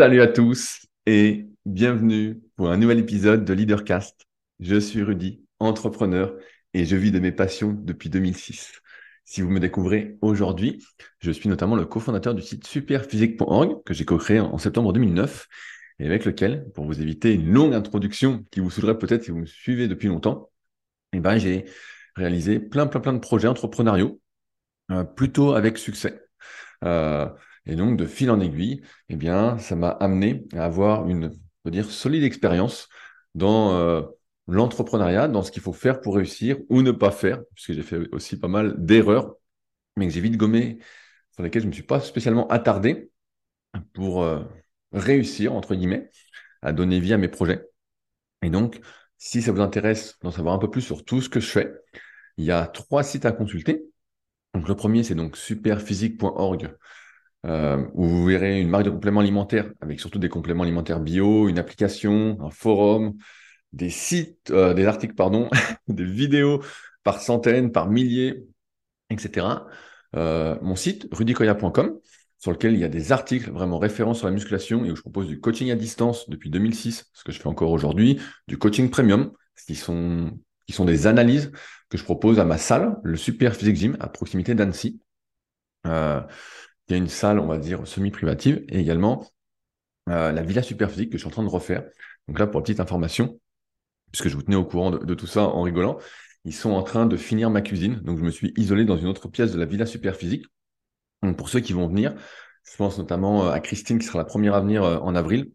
Salut à tous et bienvenue pour un nouvel épisode de Leadercast. Je suis Rudy, entrepreneur et je vis de mes passions depuis 2006. Si vous me découvrez aujourd'hui, je suis notamment le cofondateur du site superphysique.org que j'ai co-créé en septembre 2009 et avec lequel, pour vous éviter une longue introduction qui vous saoulerait peut-être si vous me suivez depuis longtemps, eh ben, j'ai réalisé plein, plein, plein de projets entrepreneuriaux, euh, plutôt avec succès. Euh, et donc, de fil en aiguille, eh bien, ça m'a amené à avoir une, on dire, solide expérience dans euh, l'entrepreneuriat, dans ce qu'il faut faire pour réussir ou ne pas faire, puisque j'ai fait aussi pas mal d'erreurs, mais que j'ai vite gommé, sur lesquelles je ne me suis pas spécialement attardé pour euh, réussir, entre guillemets, à donner vie à mes projets. Et donc, si ça vous intéresse d'en savoir un peu plus sur tout ce que je fais, il y a trois sites à consulter. Donc, le premier, c'est donc superphysique.org euh, où vous verrez une marque de compléments alimentaires avec surtout des compléments alimentaires bio, une application, un forum, des sites, euh, des articles, pardon, des vidéos par centaines, par milliers, etc. Euh, mon site, rudicoya.com, sur lequel il y a des articles vraiment référents sur la musculation et où je propose du coaching à distance depuis 2006, ce que je fais encore aujourd'hui, du coaching premium, qui sont, qui sont des analyses que je propose à ma salle, le Super Physique Gym, à proximité d'Annecy. Y a une salle, on va dire, semi-privative, et également euh, la Villa Superphysique que je suis en train de refaire. Donc là, pour petite information, puisque je vous tenais au courant de, tout ça en rigolant, ils sont en train de finir ma cuisine. Donc je me suis isolé dans une autre pièce de la Villa Superphysique. Donc pour ceux qui vont venir, je pense notamment euh, à Christine qui sera la première à venir euh, en avril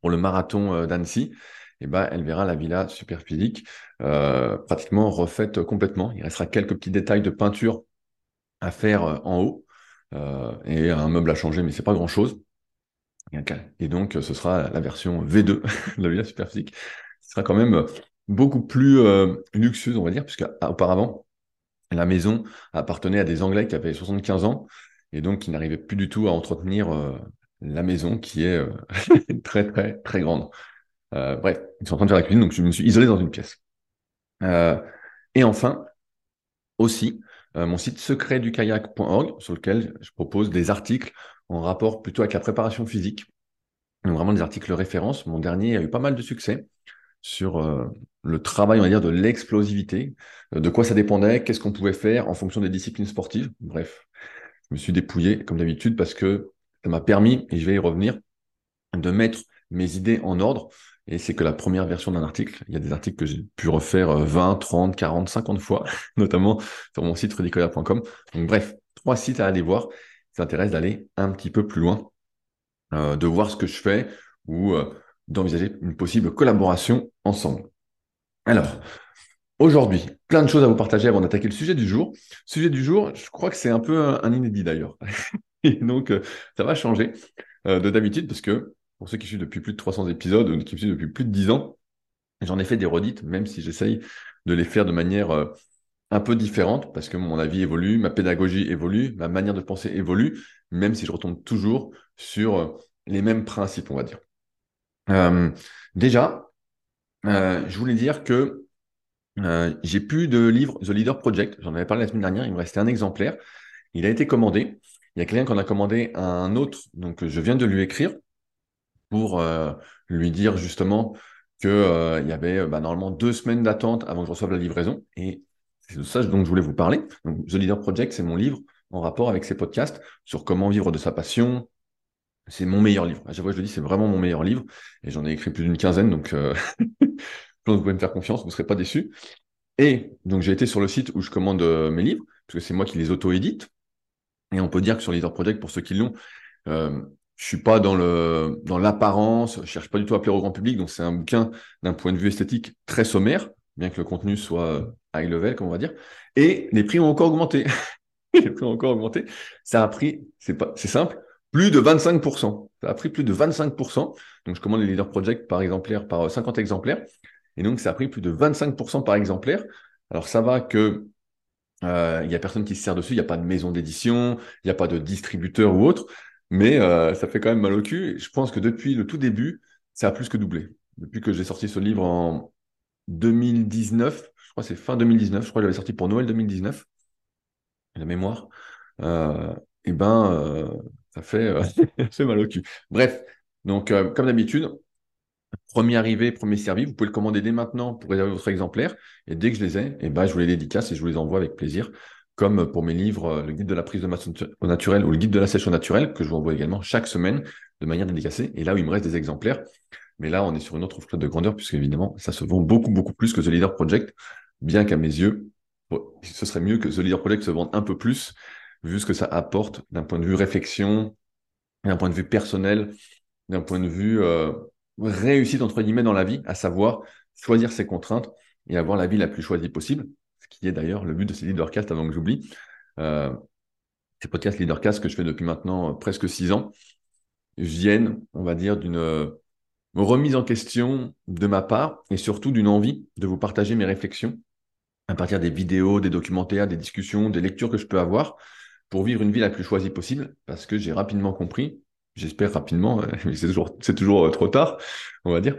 pour le marathon d'Annecy. Eh ben, elle verra la villa Superphysique pratiquement refaite complètement. Il restera quelques petits détails de peinture à faire en haut, euh, et un meuble à changer, mais c'est pas grand chose. Et donc, ce sera la version V2 de la Villa Superphysique. Ce sera quand même beaucoup plus euh, luxueuse, on va dire, puisque auparavant, la maison appartenait à des Anglais qui avaient 75 ans et donc qui n'arrivaient plus du tout à entretenir euh, la maison qui est très, très, très grande. bref, ils sont en train de faire la cuisine, donc je me suis isolé dans une pièce. et enfin, aussi, euh, mon site secretdukayak.org sur lequel je propose des articles en rapport plutôt avec la préparation physique. Donc vraiment des articles références. Mon dernier a eu pas mal de succès sur euh, le travail, on va dire, de l'explosivité, euh, de quoi ça dépendait, qu'est-ce qu'on pouvait faire en fonction des disciplines sportives. Bref, je me suis dépouillé comme d'habitude parce que ça m'a permis, et je vais y revenir, de mettre mes idées en ordre et c'est que la première version d'un article. Il y a des articles que j'ai pu refaire 20, 30, 40, 50 fois, notamment sur mon site rudicoya.com. Donc bref, trois sites à aller voir. Ça intéresse d'aller un petit peu plus loin, euh, de voir ce que je fais ou euh, d'envisager une possible collaboration ensemble. Alors, aujourd'hui, plein de choses à vous partager avant d'attaquer le sujet du jour. Sujet du jour, je crois que c'est un peu un, inédit d'ailleurs. Et donc, euh, ça va changer de d'habitude parce que pour ceux qui suivent depuis plus de 300 épisodes, qui me suivent depuis plus de 10 ans, j'en ai fait des redites, même si j'essaye de les faire de manière euh, un peu différente, parce que mon avis évolue, ma pédagogie évolue, ma manière de penser évolue, même si je retombe toujours sur euh, les mêmes principes, on va dire. Euh, déjà, je voulais dire que j'ai plus de livre The Leader Project. J'en avais parlé la semaine dernière. Il me restait un exemplaire. Il a été commandé. Il y a quelqu'un qui en a commandé un autre. Donc, je viens de lui écrire pour euh, lui dire justement qu'il euh, y avait bah, normalement deux semaines d'attente avant que je reçoive la livraison. Et c'est de ça dont je voulais vous parler. Donc, The Leader Project, c'est mon livre en rapport avec ces podcasts sur comment vivre de sa passion. C'est mon meilleur livre. À chaque fois, je le dis, c'est vraiment mon meilleur livre. Et j'en ai écrit plus d'une quinzaine, donc euh, vous pouvez me faire confiance, vous ne serez pas déçus. Et donc, j'ai été sur le site où je commande mes livres, parce que c'est moi qui les auto-édite. Et on peut dire que sur Leader Project, pour ceux qui l'ont, euh, je suis pas dans le dans l'apparence, je cherche pas du tout à plaire au grand public, donc c'est un bouquin d'un point de vue esthétique très sommaire, bien que le contenu soit high level, comme on va dire. Et les prix ont encore augmenté. les prix ont encore augmenté. Ça a pris, c'est pas, c'est simple, plus de 25%. Ça a pris plus de 25%. Donc je commande les Leader Project par exemplaire, par 50 euh, exemplaires. Et donc ça a pris plus de 25% par exemplaire. Alors ça va que euh, il y a personne qui se sert dessus, il n'y a pas de maison d'édition, il n'y a pas de distributeur ou autre. Mais euh, ça fait quand même mal au cul. je pense que depuis le tout début, ça a plus que doublé. Depuis que j'ai sorti ce livre en 2019, je crois que c'est fin 2019, je crois que j'avais sorti pour Noël 2019, la mémoire, euh, et ben, euh, ça, fait, ça fait mal au cul. Bref, Donc, euh, comme d'habitude, premier arrivé, premier servi, vous pouvez le commander dès maintenant pour réserver votre exemplaire. Et dès que je les ai, eh ben, je vous les dédicace et je vous les envoie avec plaisir. Comme pour mes livres, euh, le guide de la prise de masse au naturel ou le guide de la sèche au naturel, que je vous envoie également chaque semaine de manière dédicacée. Et là où il me reste des exemplaires, mais là, on est sur une autre flotte de grandeur, puisque évidemment, ça se vend beaucoup, beaucoup plus que The Leader Project, bien qu'à mes yeux, ce serait mieux que The Leader Project se vende un peu plus, vu ce que ça apporte d'un point de vue réflexion, d'un point de vue personnel, d'un point de vue euh, réussite, entre guillemets, dans la vie, à savoir choisir ses contraintes et avoir la vie la plus choisie possible, qui est d'ailleurs le but de ces leadercasts avant que j'oublie. Euh, ces podcasts leadercast que je fais depuis maintenant euh, presque six ans viennent, on va dire, d'une euh, remise en question de ma part et surtout d'une envie de vous partager mes réflexions à partir des vidéos, des documentaires, des discussions, des lectures que je peux avoir pour vivre une vie la plus choisie possible parce que j'ai rapidement compris, j'espère rapidement, mais c'est toujours, trop tard, on va dire,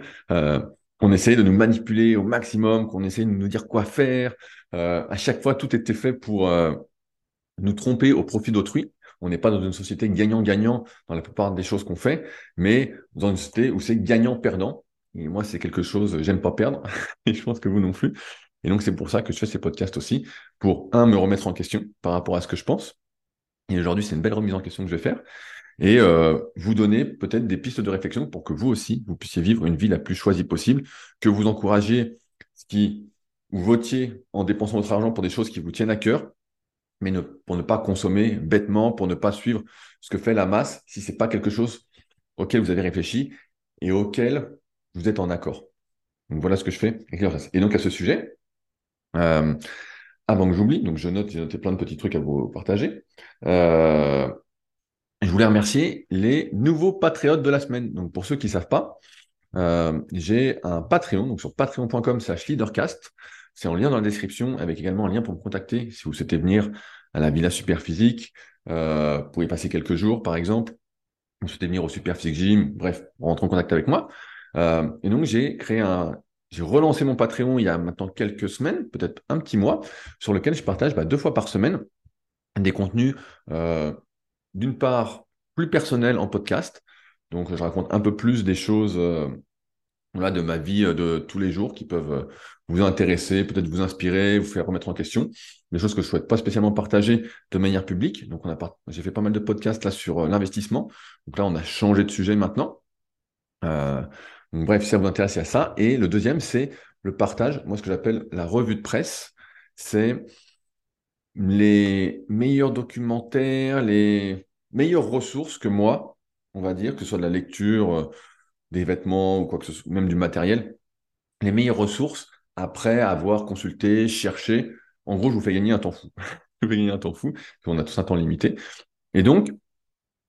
qu'on essaye de nous manipuler au maximum, qu'on essaye de nous dire quoi faire. Euh, à chaque fois, tout était fait pour euh, nous tromper au profit d'autrui. On n'est pas dans une société gagnant-gagnant dans la plupart des choses qu'on fait, mais dans une société où c'est gagnant-perdant. Et moi, c'est quelque chose, j'aime pas perdre, et je pense que vous non plus. Et donc, c'est pour ça que je fais ces podcasts aussi, pour, un, me remettre en question par rapport à ce que je pense. Et aujourd'hui, c'est une belle remise en question que je vais faire. Et euh, vous donner peut-être des pistes de réflexion pour que vous aussi, vous puissiez vivre une vie la plus choisie possible, que vous encouragiez ce qui vous votiez en dépensant votre argent pour des choses qui vous tiennent à cœur, mais pour ne pas consommer bêtement, pour ne pas suivre ce que fait la masse, si ce n'est pas quelque chose auquel vous avez réfléchi et auquel vous êtes en accord. Donc voilà ce que je fais. Et donc à ce sujet, euh, avant que j'oublie, donc je note, j'ai noté plein de petits trucs à vous partager. Euh, je voulais remercier les nouveaux patriotes de la semaine. Donc pour ceux qui ne savent pas, euh, j'ai un Patreon, donc sur patreon.com slash leadercast. C'est en lien dans la description, avec également un lien pour me contacter si vous souhaitez venir à la Villa Superphysique. Euh, vous pouvez passer quelques jours, par exemple. Vous souhaitez venir au Superphysique Gym, bref, rentrer en contact avec moi. Euh, et donc j'ai créé un, j'ai relancé mon Patreon il y a maintenant quelques semaines, peut-être un petit mois, sur lequel je partage bah, deux fois par semaine des contenus, euh, d'une part, plus personnels en podcast. Donc, je raconte un peu plus des choses euh, de ma vie euh, de tous les jours qui peuvent euh, vous intéresser, peut-être vous inspirer, vous faire remettre en question. Des choses que je ne souhaite pas spécialement partager de manière publique. Donc, on a j'ai fait pas mal de podcasts là sur l'investissement. Donc là, on a changé de sujet maintenant. Donc, bref, si ça vous intéresse, à ça. Et le deuxième, c'est le partage. Moi, ce que j'appelle la revue de presse, c'est les meilleurs documentaires, les meilleures ressources que moi, on va dire, que ce soit de la lecture, euh, des vêtements ou quoi que ce soit, même du matériel, les meilleures ressources après avoir consulté, cherché. En gros, je vous fais gagner un temps fou. je vous fais gagner un temps fou, parce qu'on a tous un temps limité. Et donc,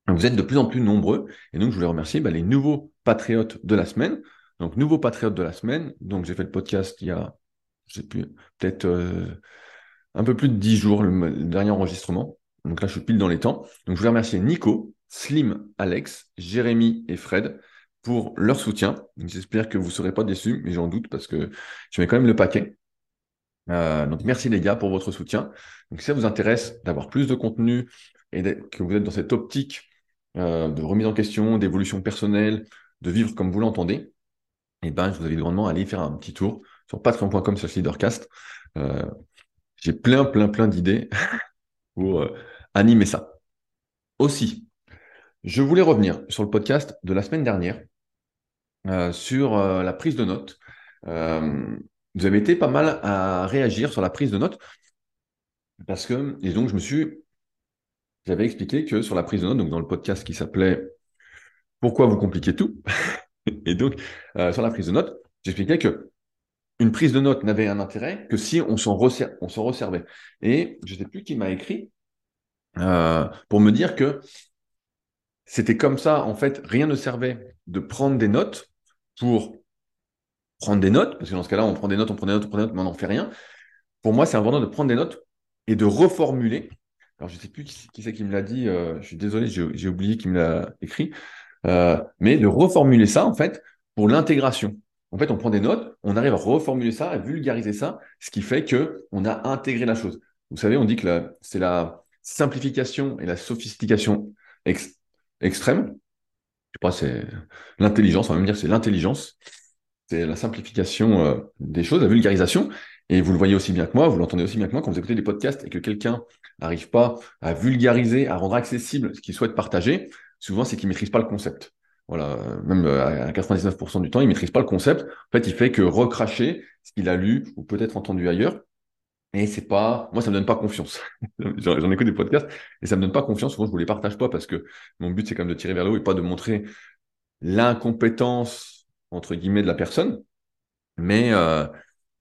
vous êtes de plus en plus nombreux. Et donc, je voulais remercier bah, les nouveaux patriotes de la semaine. Donc, nouveaux patriotes de la semaine. Donc, j'ai fait le podcast il y a, je sais plus, peut-être euh, un peu plus de dix jours, le, dernier enregistrement. Donc là, je suis pile dans les temps. Donc, je voulais remercier Nico, Slim, Alex, Jérémy et Fred pour leur soutien. J'espère que vous ne serez pas déçus, mais j'en doute parce que je mets quand même le paquet. Euh, donc, merci les gars pour votre soutien. Donc, si ça vous intéresse d'avoir plus de contenu et que vous êtes dans cette optique euh, de remise en question, d'évolution personnelle, de vivre comme vous l'entendez, eh ben, je vous invite grandement à aller faire un petit tour sur patreon.com slash leadercast. Euh, j'ai plein, plein, plein d'idées pour euh, animer ça. Aussi, je voulais revenir sur le podcast de la semaine dernière sur la prise de notes. vous avez été pas mal à réagir sur la prise de notes parce que, et donc je me suis j'avais expliqué que sur la prise de notes, donc dans le podcast qui s'appelait Pourquoi vous compliquez tout? Et donc, euh, sur la prise de notes, j'expliquais que une prise de notes n'avait un intérêt que si on s'en resservait. Et je ne sais plus qui m'a écrit euh, pour me dire que c'était comme ça, en fait, rien ne servait de prendre des notes pour prendre des notes, parce que dans ce cas-là, on prend des notes, on prend des notes, on prend des notes, mais on n'en fait rien. Pour moi, c'est important de prendre des notes et de reformuler alors, je ne sais plus qui, c'est qui me l'a dit, euh, je suis désolé, j'ai oublié qui me l'a écrit, euh, mais de reformuler ça, en fait, pour l'intégration. En fait, on prend des notes, on arrive à reformuler ça, à vulgariser ça, ce qui fait que on a intégré la chose. Vous savez, on dit que c'est la simplification et la sophistication extrême. sais pas, c'est l'intelligence, on va même dire c'est l'intelligence, c'est la simplification euh, des choses, la vulgarisation. Et vous le voyez aussi bien que moi, vous l'entendez aussi bien que moi quand vous écoutez des podcasts et que quelqu'un n'arrive pas à vulgariser, à rendre accessible ce qu'il souhaite partager, souvent c'est qu'il maîtrise pas le concept. Voilà, même euh, à 99% du temps, il maîtrise pas le concept. En fait, il fait que recracher ce qu'il a lu ou peut-être entendu ailleurs. Et c'est pas, moi, ça me donne pas confiance. J'en écoute des podcasts et ça me donne pas confiance. Souvent, je vous les partage pas parce que mon but, c'est quand même de tirer vers le haut et pas de montrer l'incompétence, entre guillemets, de la personne. Mais, euh,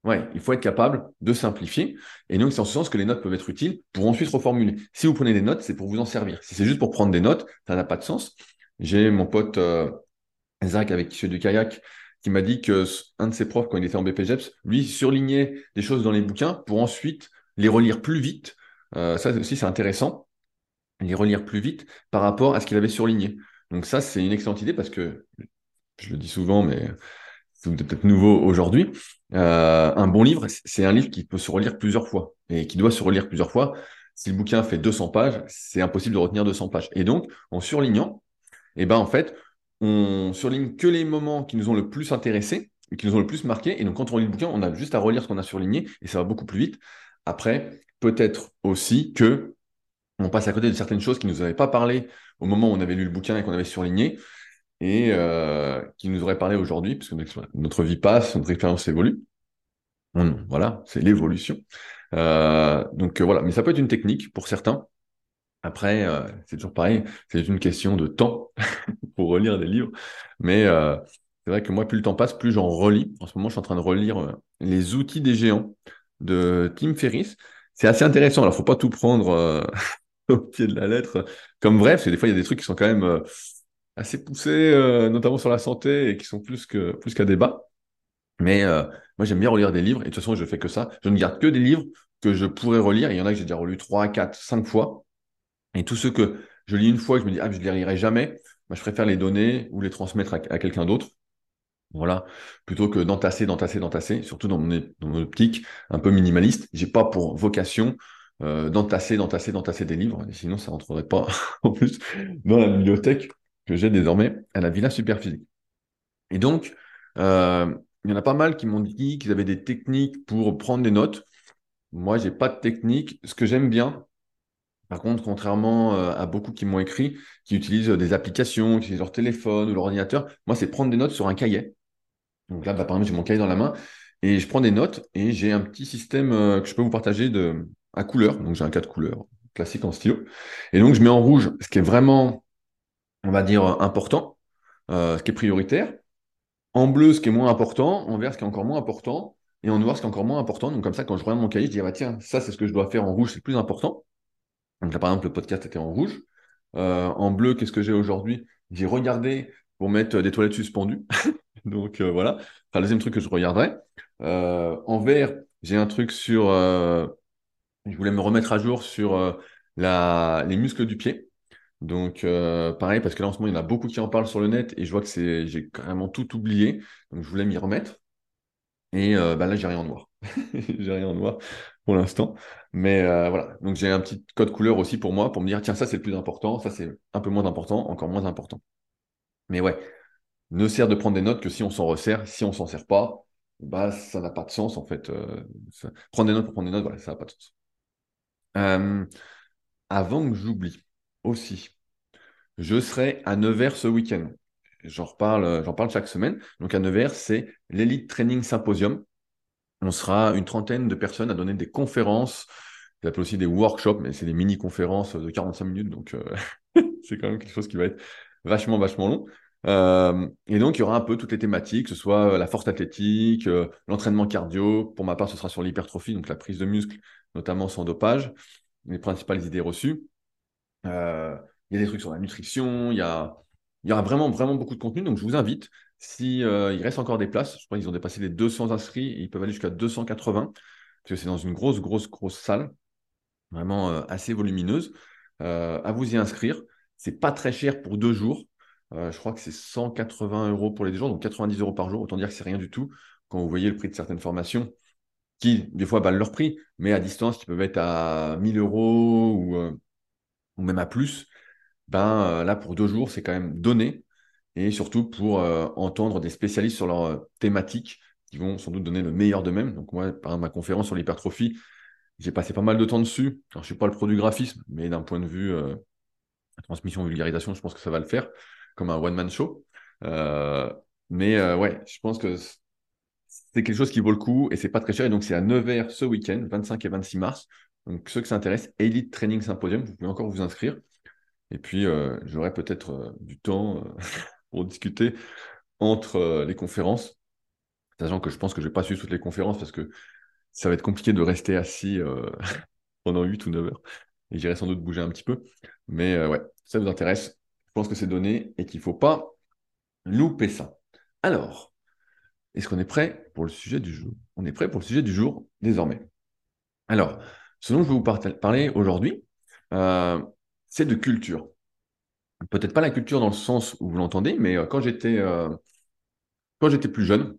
ouais, il faut être capable de simplifier. Et donc, c'est en ce sens que les notes peuvent être utiles pour ensuite reformuler. Si vous prenez des notes, c'est pour vous en servir. Si c'est juste pour prendre des notes, ça n'a pas de sens. J'ai mon pote euh, Zach avec qui je fais du kayak qui m'a dit que un de ses profs, quand il était en BPGEPS, lui surlignait des choses dans les bouquins pour ensuite les relire plus vite. Euh, ça aussi, c'est intéressant. Les relire plus vite par rapport à ce qu'il avait surligné. Donc ça, c'est une excellente idée parce que, je le dis souvent, mais c'est peut-être nouveau aujourd'hui, euh, un bon livre, c'est un livre qui peut se relire plusieurs fois et qui doit se relire plusieurs fois. Si le bouquin fait 200 pages, c'est impossible de retenir 200 pages. Et donc, en surlignant, et eh ben en fait, on surligne que les moments qui nous ont le plus intéressés, qui nous ont le plus marqué. Et donc, quand on lit le bouquin, on a juste à relire ce qu'on a surligné et ça va beaucoup plus vite. Après, peut-être aussi que on passe à côté de certaines choses qui ne nous avaient pas parlé au moment où on avait lu le bouquin et qu'on avait surligné et euh, qui nous auraient parlé aujourd'hui, parce que notre vie passe, notre expérience évolue. voilà, c'est l'évolution. Euh, donc euh, voilà, mais ça peut être une technique pour certains. Après, euh, c'est toujours pareil, c'est une question de temps pour relire des livres. Mais euh, c'est vrai que moi, plus le temps passe, plus j'en relis. En ce moment, je suis en train de relire euh, Les outils des géants de Tim Ferriss. C'est assez intéressant. Alors, faut pas tout prendre au pied de la lettre comme vrai, parce que des fois, il y a des trucs qui sont quand même assez poussés, notamment sur la santé, et qui sont plus que plus qu'à débat. Mais moi, j'aime bien relire des livres, et de toute façon, je fais que ça. Je ne garde que des livres que je pourrais relire. il y en a que j'ai déjà relu trois, quatre, cinq fois. Et tous ceux que je lis une fois, je me dis, ah, je ne les lirai jamais, bah, je préfère les donner ou les transmettre à, quelqu'un d'autre. Voilà, plutôt que d'entasser, d'entasser, d'entasser, surtout dans mon, optique un peu minimaliste. J'ai pas pour vocation euh, d'entasser, d'entasser, d'entasser des livres, sinon ça rentrerait pas en plus dans la bibliothèque que j'ai désormais à la Villa Superphysique. Et donc, euh, il y en a pas mal qui m'ont dit qu'ils avaient des techniques pour prendre des notes. Moi, j'ai pas de technique. Ce que j'aime bien, par contre, contrairement euh, à beaucoup qui m'ont écrit, qui utilisent des applications, qui utilisent leur téléphone ou leur ordinateur, moi, c'est prendre des notes sur un cahier. Donc là, bah, par exemple, j'ai mon cahier dans la main et je prends des notes et j'ai un petit système euh, que je peux vous partager de, à couleur. Donc j'ai un cas de couleur classique en stylo. Et donc je mets en rouge ce qui est vraiment, on va dire, important, euh, ce qui est prioritaire. En bleu, ce qui est moins important. En vert, ce qui est encore moins important. Et en noir, ce qui est encore moins important. Donc comme ça, quand je regarde mon cahier, je dis, ah, bah, tiens, ça, c'est ce que je dois faire en rouge, c'est le plus important. Donc là, par exemple, le podcast était en rouge. Euh, en bleu, qu'est-ce que j'ai aujourd'hui? J'ai regardé pour mettre des toilettes suspendues. Donc euh, voilà, enfin, le deuxième truc que je regarderai. Euh, en vert, j'ai un truc sur... je voulais me remettre à jour sur les muscles du pied. Donc pareil, parce que là en ce moment, il y en a beaucoup qui en parlent sur le net et je vois que j'ai carrément tout oublié. Donc je voulais m'y remettre. Et bah, là, j'ai rien en noir. j'ai rien en noir pour l'instant. Mais euh, voilà, donc j'ai un petit code couleur aussi pour moi, pour me dire, tiens, ça c'est le plus important, ça c'est un peu moins important, encore moins important. Mais ouais, ne sert de prendre des notes que si on s'en resserre, si on s'en sert pas, bah ça n'a pas de sens en fait. Euh, prendre des notes pour prendre des notes, voilà, ça n'a pas de sens. Euh, avant que j'oublie aussi, je serai à Nevers ce week-end. J'en reparle, j'en parle chaque semaine. Donc à Nevers, c'est l'Elite Training Symposium on sera une trentaine de personnes à donner des conférences. Ça s'appelle aussi des workshops, mais c'est des mini-conférences de 45 minutes, donc euh, c'est quand même quelque chose qui va être vachement, vachement long. Euh, et donc, il y aura un peu toutes les thématiques, que ce soit la force athlétique, euh, l'entraînement cardio. Pour ma part, ce sera sur l'hypertrophie, donc la prise de muscle, notamment sans dopage, les principales idées reçues. il y a des trucs sur la nutrition, il y a, il y aura vraiment, vraiment beaucoup de contenu. Donc, je vous invite si euh, il reste encore des places, je crois qu'ils ont dépassé les 200 inscrits, ils peuvent aller jusqu'à 280, parce que c'est dans une grosse, grosse, grosse salle, vraiment euh, assez volumineuse. Euh, à vous y inscrire. C'est pas très cher pour deux jours. je crois que c'est 180 euros pour les deux jours, donc 90 euros par jour. Autant dire que c'est rien du tout quand vous voyez le prix de certaines formations qui, des fois, valent leur prix, mais à distance, qui peuvent être à 1000 euros ou, ou même à plus. Ben là, pour deux jours, c'est quand même donné. Et surtout pour entendre des spécialistes sur leur thématique qui vont sans doute donner le meilleur d'eux-mêmes. Donc moi, par ma conférence sur l'hypertrophie, j'ai passé pas mal de temps dessus. Alors, je suis pas le pro du graphisme, mais d'un point de vue transmission, vulgarisation, je pense que ça va le faire, comme un one-man show. mais ouais, je pense que c'est quelque chose qui vaut le coup et c'est pas très cher. Et donc, c'est à Nevers ce week-end, 25 et 26 mars. Donc, ceux que ça intéresse, Elite Training Symposium, vous pouvez encore vous inscrire. Et puis, euh, j'aurai peut-être euh, du temps euh, pour discuter entre les conférences, sachant que je pense que je vais pas suivre toutes les conférences parce que ça va être compliqué de rester assis pendant 8 ou 9 heures. Et j'irai sans doute bouger un petit peu. Mais ouais, ça vous intéresse. Je pense que c'est donné et qu'il ne faut pas louper ça. Alors, est-ce qu'on est prêt pour le sujet du jour? On est prêt pour le sujet du jour désormais. Alors, ce dont je vais vous parler aujourd'hui, euh, c'est de culture. Peut-être pas la culture dans le sens où vous l'entendez, mais euh, quand j'étais euh, quand j'étais plus jeune,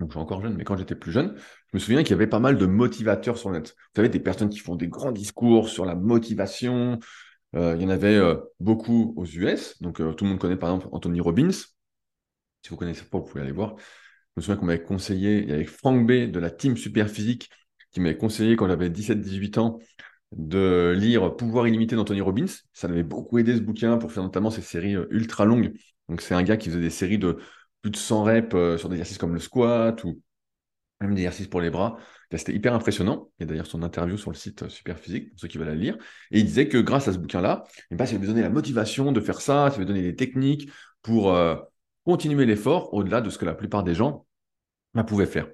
donc je encore jeune, mais quand j'étais plus jeune, je me souviens qu'il y avait pas mal de motivateurs sur le net. Vous savez, des personnes qui font des grands discours sur la motivation. il y en avait beaucoup aux US. Donc tout le monde connaît par exemple Anthony Robbins. Si vous connaissez pas, vous pouvez aller voir. Je me souviens qu'on m'avait conseillé, il y avait Frank B de la team Super Physique qui m'avait conseillé quand j'avais 17-18 ans de lire Pouvoir illimité d'Anthony Robbins. Ça m'avait beaucoup aidé ce bouquin pour faire notamment ces séries euh, ultra longues. Donc c'est un gars qui faisait des séries de plus de 100 reps euh, sur des exercices comme le squat ou même des exercices pour les bras. C'était hyper impressionnant. Il y a d'ailleurs son interview sur le site euh, Super Physique, pour ceux qui veulent la lire. Et il disait que grâce à ce bouquin-là, eh ben, ça lui donnait la motivation de faire ça, ça lui donner des techniques pour continuer l'effort au-delà de ce que la plupart des gens bah, pouvaient faire.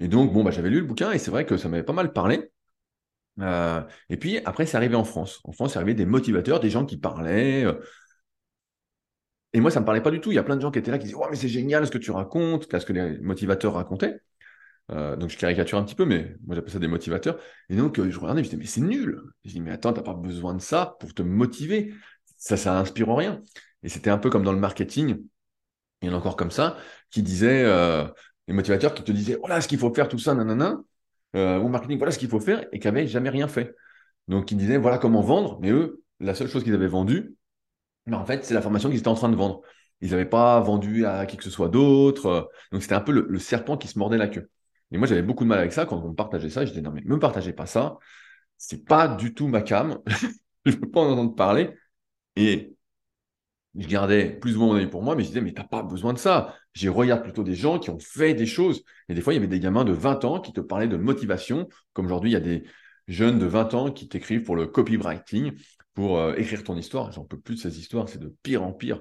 Et donc, bon, bah, j'avais lu le bouquin et c'est vrai que ça m'avait pas mal parlé. Euh, et puis après, c'est arrivé en France. En France, c'est arrivé des motivateurs, des gens qui parlaient. Euh. et moi, ça ne me parlait pas du tout. Il y a plein de gens qui étaient là qui disaient Ouais, mais c'est génial ce que tu racontes, ce que les motivateurs racontaient. Euh, donc je caricature un petit peu, mais moi j'appelle ça des motivateurs. Et donc je regardais, je disais, mais c'est nul. Je dis, mais attends, t'as pas besoin de ça pour te motiver. Ça, ça inspire rien. Et c'était un peu comme dans le marketing, il y en a encore comme ça, qui disaient, les motivateurs qui te disaient voilà ce qu'il faut faire, tout ça, nanana, euh, marketing, voilà ce qu'il faut faire, et qui n'avaient jamais rien fait. Donc ils disaient voilà comment vendre, mais eux, la seule chose qu'ils avaient vendue, mais en fait, c'est la formation qu'ils étaient en train de vendre. Ils n'avaient pas vendu à qui que ce soit d'autre. Donc c'était un peu le, serpent qui se mordait la queue. Et moi, j'avais beaucoup de mal avec ça quand on me partageait ça. Je disais non, mais ne me partagez pas ça. C'est pas du tout ma cam. je ne veux pas en entendre parler. Et je gardais plus ou moins mon avis pour moi, mais je disais, mais t'as pas besoin de ça. J'y regarde plutôt des gens qui ont fait des choses. Et des fois, il y avait des gamins de 20 ans qui te parlaient de motivation, comme aujourd'hui, il y a des jeunes de 20 ans qui t'écrivent pour le copywriting, pour euh, écrire ton histoire. J'en peux plus de ces histoires, c'est de pire en pire.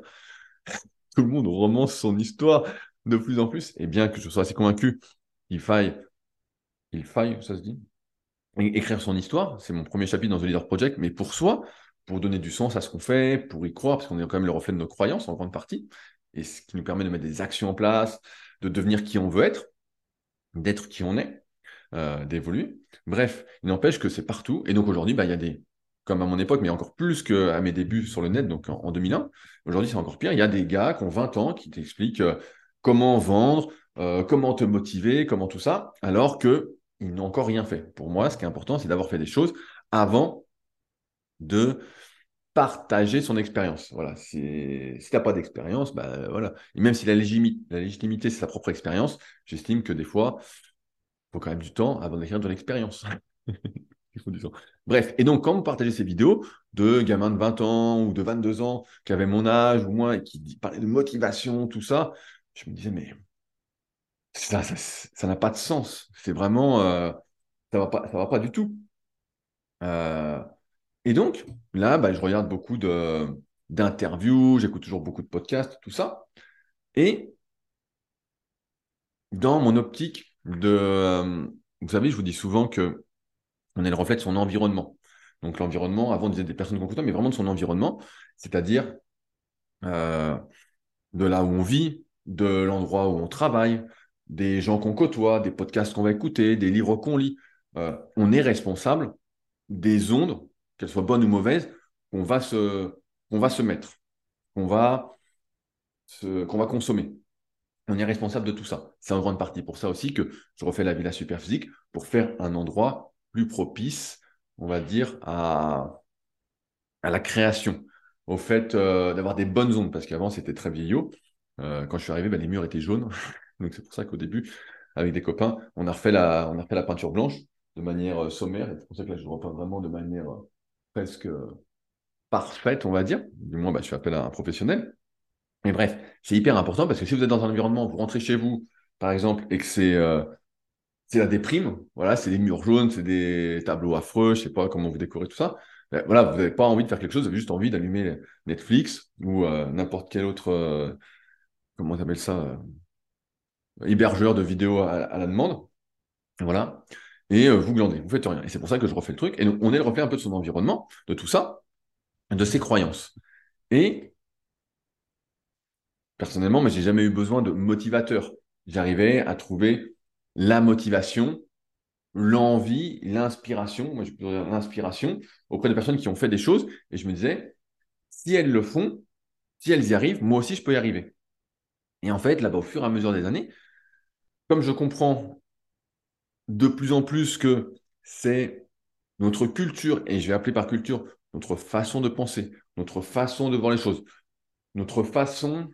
Tout le monde romance son histoire de plus en plus. Et bien que je sois assez convaincu qu'il faille, il faille, ça se dit, écrire son histoire, c'est mon premier chapitre dans The Leader Project, mais pour soi, pour donner du sens à ce qu'on fait, pour y croire, parce qu'on est quand même le reflet de nos croyances en grande partie, et ce qui nous permet de mettre des actions en place, de devenir qui on veut être, d'être qui on est, euh, d'évoluer. Bref, il n'empêche que c'est partout. Et donc aujourd'hui, bah, il y a des, comme à mon époque, mais encore plus qu'à mes débuts sur le net, donc en, 2001, aujourd'hui c'est encore pire, il y a des gars qui ont 20 ans qui t'expliquent euh, comment vendre, euh, comment te motiver, comment tout ça, alors qu'ils n'ont encore rien fait. Pour moi, ce qui est important, c'est d'avoir fait des choses avant de partager son expérience. Voilà. Si, tu n'as pas d'expérience, bah, voilà. Et même si la, la légitimité, c'est sa propre expérience, j'estime que des fois, il faut quand même du temps avant faut du temps. Bref, et donc quand vous partagez ces vidéos de gamins de 20 ans ou de 22 ans qui avaient mon âge ou moins et qui parlaient de motivation, tout ça, je me disais, mais ça ça n'a pas de sens. C'est vraiment, euh, ça va, va pas du tout. Euh, et donc, là, bah, je regarde beaucoup d'interviews, j'écoute toujours beaucoup de podcasts, tout ça. Et dans mon optique de... Euh, vous savez, je vous dis souvent que on est le reflet de son environnement. Donc l'environnement, avant on disait des personnes qu'on côtoie, mais vraiment de son environnement, c'est-à-dire euh, de là où on vit, de l'endroit où on travaille, des gens qu'on côtoie, des podcasts qu'on va écouter, des livres qu'on lit. Euh, on est responsable des ondes qu'elle soit bonne ou mauvaise, qu'on va se, va se mettre, qu'on va, qu'on va consommer. On est responsable de tout ça. C'est en grande partie pour ça aussi que je refais la villa superphysique pour faire un endroit plus propice, on va dire, à, la création, au fait d'avoir des bonnes ondes, parce qu'avant, c'était très vieillot. quand je suis arrivé, bah, les murs étaient jaunes. Donc, c'est pour ça qu'au début, avec des copains, on a refait la, on a refait la peinture blanche de manière sommaire. C'est pour ça que là, je repeins vraiment de manière presque parfaite, on va dire. Du moins, bah, je fais appel à un professionnel. Mais bref, c'est hyper important parce que si vous êtes dans un environnement, vous rentrez chez vous, par exemple, et que c'est euh, la déprime, voilà, c'est des murs jaunes, c'est des tableaux affreux, je sais pas comment vous décorez tout ça. Ben, voilà, vous n'avez pas envie de faire quelque chose, vous avez juste envie d'allumer Netflix ou euh, n'importe quel autre, euh, comment on appelle ça, hébergeur de vidéos à, la demande. Voilà. Et vous glandez, vous faites rien. Et c'est pour ça que je refais le truc. Et on est le reflet un peu de son environnement, de tout ça, de ses croyances. Et personnellement, mais j'ai jamais eu besoin de motivateur. J'arrivais à trouver la motivation, l'envie, l'inspiration, moi je peux dire l'inspiration auprès de personnes qui ont fait des choses et je me disais, si elles le font, si elles y arrivent, moi aussi je peux y arriver. Et en fait, là-bas, au fur et à mesure des années, comme je comprends de plus en plus que c'est notre culture, et je vais appeler par culture notre façon de penser, notre façon de voir les choses, notre façon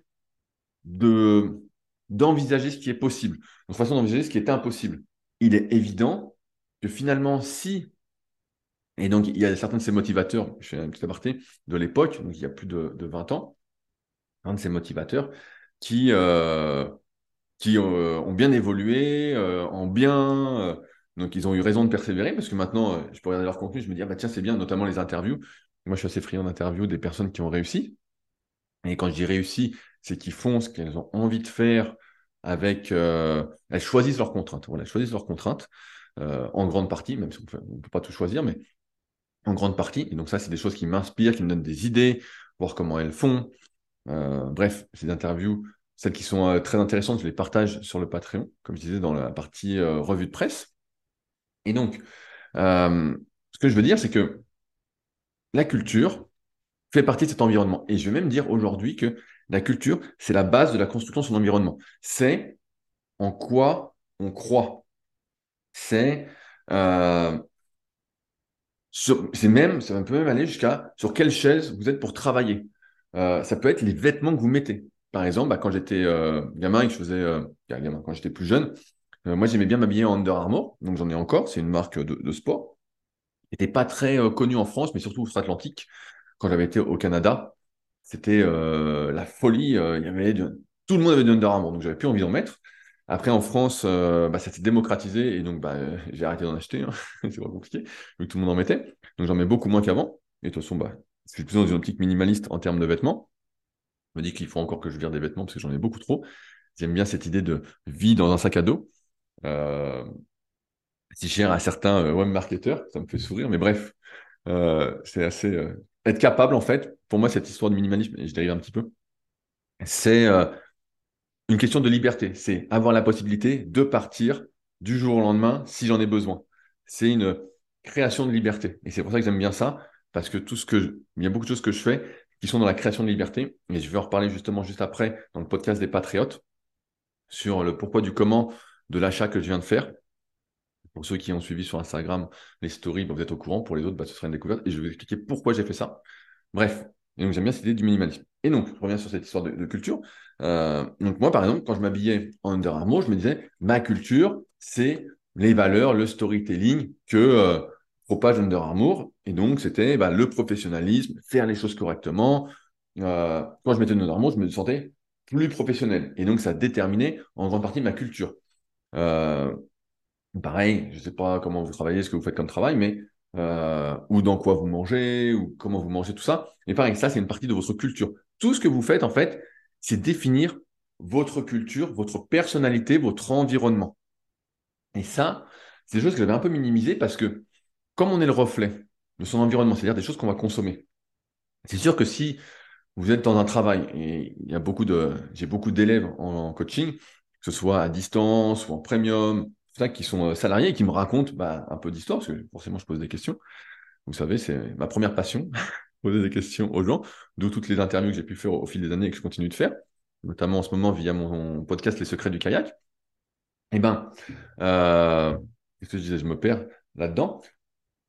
de d'envisager ce qui est possible, notre façon d'envisager ce qui est impossible. Il est évident que finalement, si, et donc il y a certains de ces motivateurs, je fais un petit aparté, de l'époque, donc il y a plus de, de 20 ans, un de ces motivateurs qui, euh, qui euh, ont bien évolué, euh, en bien, donc ils ont eu raison de persévérer, parce que maintenant, je peux regarder leur contenu, je me dis, ah bah tiens, c'est bien, notamment les interviews. Moi, je suis assez friand d'interviews des personnes qui ont réussi. Et quand je dis réussi, c'est qu'ils font ce qu'elles ont envie de faire avec. Euh, elles choisissent leurs contraintes. Voilà, elles choisissent leurs contraintes euh, en grande partie, même si on ne peut pas tout choisir, mais en grande partie. Et donc, ça, c'est des choses qui m'inspirent, qui me donnent des idées, voir comment elles font. Euh, bref, ces interviews, celles qui sont très intéressantes, je les partage sur le Patreon, comme je disais dans la partie revue de presse. Et donc, ce que je veux dire, c'est que la culture fait partie de cet environnement. Et je vais même dire aujourd'hui que la culture, c'est la base de la construction de son environnement. C'est en quoi on croit. C'est euh, c'est même, ça peut même aller jusqu'à sur quelle chaise vous êtes pour travailler. Euh, ça peut être les vêtements que vous mettez. Par exemple, bah, quand j'étais euh, gamin et que je faisais, gamin, quand j'étais plus jeune, moi j'aimais bien m'habiller en Under Armour, donc j'en ai encore, c'est une marque de, de sport. N'était pas très connue en France, mais surtout outre-Atlantique. Quand j'avais été au Canada, c'était euh, la folie. Euh, Tout le monde avait du Under Armour, donc j'avais plus envie d'en mettre. Après, en France, euh, bah, ça s'est démocratisé et donc bah, j'ai arrêté d'en acheter. Hein. c'est pas compliqué. Tout le monde en mettait. Donc j'en mets beaucoup moins qu'avant. Et de toute façon, je suis plus dans une optique minimaliste en termes de vêtements. Je me dis qu'il faut encore que je vire des vêtements parce que j'en ai beaucoup trop. J'aime bien cette idée de vie dans un sac à dos. si cher à certains web marketeurs, ça me fait sourire, mais bref, c'est assez être capable, en fait, pour moi, cette histoire de minimalisme, et je dérive un petit peu, c'est euh, une question de liberté. C'est avoir la possibilité de partir du jour au lendemain si j'en ai besoin. C'est une création de liberté. Et c'est pour ça que j'aime bien ça, parce que tout ce que, il y a beaucoup de choses que je fais qui sont dans la création de liberté. Et je vais en reparler justement juste après dans le podcast des Patriotes sur le pourquoi du comment de l'achat que je viens de faire. Pour ceux qui ont suivi sur Instagram les stories, bah, vous êtes au courant. Pour les autres, bah, ce sera une découverte. Et je vais vous expliquer pourquoi j'ai fait ça. Bref, et donc j'aime bien cette idée du minimalisme. Et donc, je reviens sur cette histoire de, culture. Euh, donc moi, par exemple, quand je m'habillais en Under Armour, je me disais, ma culture, c'est les valeurs, le storytelling que euh, propage Under Armour. Et donc, c'était bah, le professionnalisme, faire les choses correctement. Euh, quand je mettais Under Armour, je me sentais plus professionnel. Et donc, ça déterminait en grande partie ma culture. Euh, Pareil, je ne sais pas comment vous travaillez, ce que vous faites comme travail, mais euh, ou dans quoi vous mangez, ou comment vous mangez, tout ça. Mais pareil, ça, c'est une partie de votre culture. Tout ce que vous faites, en fait, c'est définir votre culture, votre personnalité, votre environnement. Et ça, c'est des choses que j'avais un peu minimisées parce que comme on est le reflet de son environnement, c'est-à-dire des choses qu'on va consommer, c'est sûr que si vous êtes dans un travail, et il y a beaucoup de, j'ai beaucoup d'élèves en, coaching, que ce soit à distance ou en premium, qui sont euh, salariés et qui me racontent bah, un peu d'histoire, parce que forcément, je pose des questions. Vous savez, c'est ma première passion, poser des questions aux gens, d'où toutes les interviews que j'ai pu faire au, fil des années et que je continue de faire, notamment en ce moment via mon, podcast Les secrets du kayak. Eh ben, euh, qu'est-ce que je disais? Je me perds là-dedans.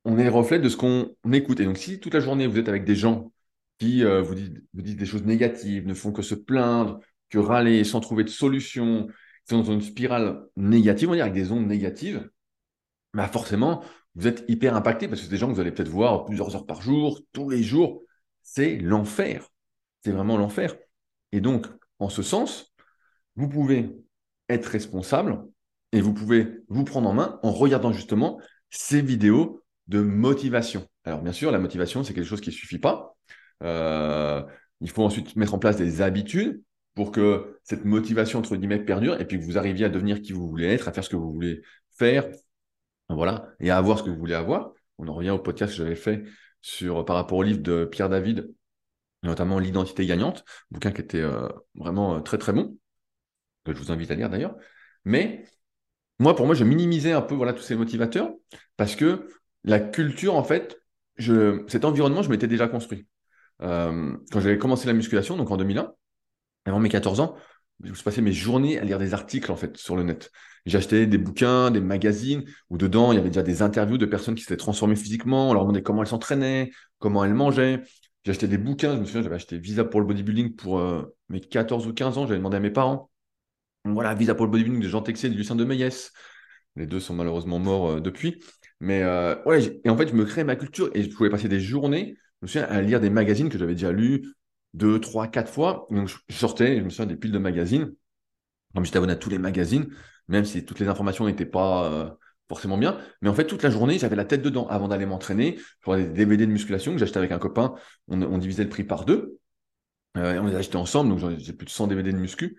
On est le reflet de ce qu'on écoute. Et donc, si toute la journée, vous êtes avec des gens qui euh, vous, disent, des choses négatives, ne font que se plaindre, que râler sans trouver de solution, sont dans une spirale négative, on va dire, avec des ondes négatives, bah forcément, vous êtes hyper impacté parce que c'est des gens que vous allez peut-être voir plusieurs heures par jour, tous les jours. C'est l'enfer. C'est vraiment l'enfer. Et donc, en ce sens, vous pouvez être responsable et vous pouvez vous prendre en main en regardant justement ces vidéos de motivation. Alors, bien sûr, la motivation, c'est quelque chose qui ne suffit pas. Euh, il faut ensuite mettre en place des habitudes pour que cette motivation, entre guillemets, perdure et puis que vous arriviez à devenir qui vous voulez être, à faire ce que vous voulez faire, voilà, et à avoir ce que vous voulez avoir. On en revient au podcast que j'avais fait sur, par rapport au livre de Pierre David, notamment L'identité gagnante, bouquin qui était euh, vraiment euh, très très bon, que je vous invite à lire d'ailleurs. Mais moi, pour moi, je minimisais un peu voilà, tous ces motivateurs parce que la culture, en fait, cet environnement, je m'étais déjà construit. Euh, quand j'avais commencé la musculation, donc en 2001, avant mes 14 ans, je passais mes journées à lire des articles en fait sur le net. J'achetais des bouquins, des magazines où dedans il y avait déjà des interviews de personnes qui s'étaient transformées physiquement. On leur demandait comment elles s'entraînaient, comment elles mangeaient. J'achetais des bouquins. Je me souviens, j'avais acheté Visa pour le bodybuilding pour euh, mes 14 ou 15 ans. J'avais demandé à mes parents. Voilà, Visa pour le bodybuilding de Jean Texier et de Lucien de Meyès. Les deux sont malheureusement morts euh, depuis. Mais euh, et en fait, je me créais ma culture et je pouvais passer des journées, je me souviens, à lire des magazines que j'avais déjà lus deux, trois, quatre fois. Donc, je sortais, je me souviens des piles de magazines. J'étais abonné à tous les magazines, même si toutes les informations n'étaient pas euh, forcément bien. Mais en fait, toute la journée, j'avais la tête dedans. Avant d'aller m'entraîner, je des DVD de musculation que j'achetais avec un copain. On, divisait le prix par deux. Euh, on les achetait ensemble. Donc, j'ai plus de 100 DVD de muscu.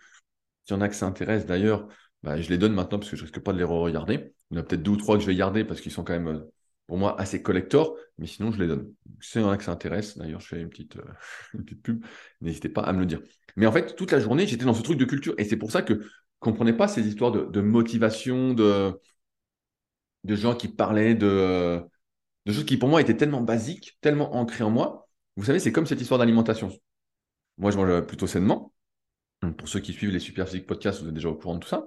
S'il y en a que ça intéresse d'ailleurs, bah, je les donne maintenant parce que je risque pas de les re-regarder. Il y en a peut-être deux ou trois que je vais garder parce qu'ils sont quand même, euh, pour moi, assez collector, mais sinon, je les donne. Si y en a que ça intéresse, d'ailleurs, je fais une petite, euh, une petite pub, n'hésitez pas à me le dire. Mais en fait, toute la journée, j'étais dans ce truc de culture et c'est pour ça que je comprenais pas ces histoires de, motivation, de, de gens qui parlaient de, de choses qui, pour moi, étaient tellement basiques, tellement ancrées en moi. Vous savez, c'est comme cette histoire d'alimentation. Moi, je mange plutôt sainement. Pour ceux qui suivent les Super Physique Podcasts, vous êtes déjà au courant de tout ça.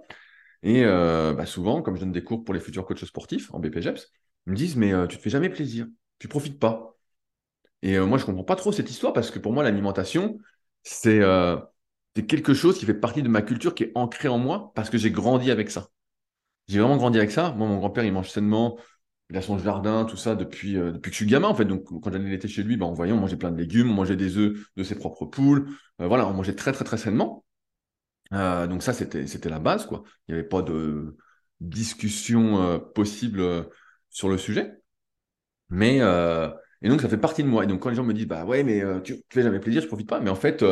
Et euh, bah, souvent, comme je donne des cours pour les futurs coachs sportifs en BPGEPS, ils me disent Mais euh, tu te fais jamais plaisir, tu profites pas. Et euh, moi, je comprends pas trop cette histoire parce que pour moi, l'alimentation, c'est quelque chose qui fait partie de ma culture, qui est ancré en moi parce que j'ai grandi avec ça. J'ai vraiment grandi avec ça. Moi, mon grand-père, il mange sainement. Il a son jardin, tout ça, depuis, depuis que je suis gamin, en fait. Donc, quand j'allais l'été chez lui, bah, on mangeait plein de légumes, on mangeait des œufs de ses propres poules. voilà, on mangeait très, très, très sainement. Euh, donc ça, c'était, la base. Il n'y avait pas de discussion euh, possible euh, sur le sujet. Mais, et donc, ça fait partie de moi. Et donc, quand les gens me disent, bah ouais, mais tu ne fais jamais plaisir, je profite pas. Mais en fait,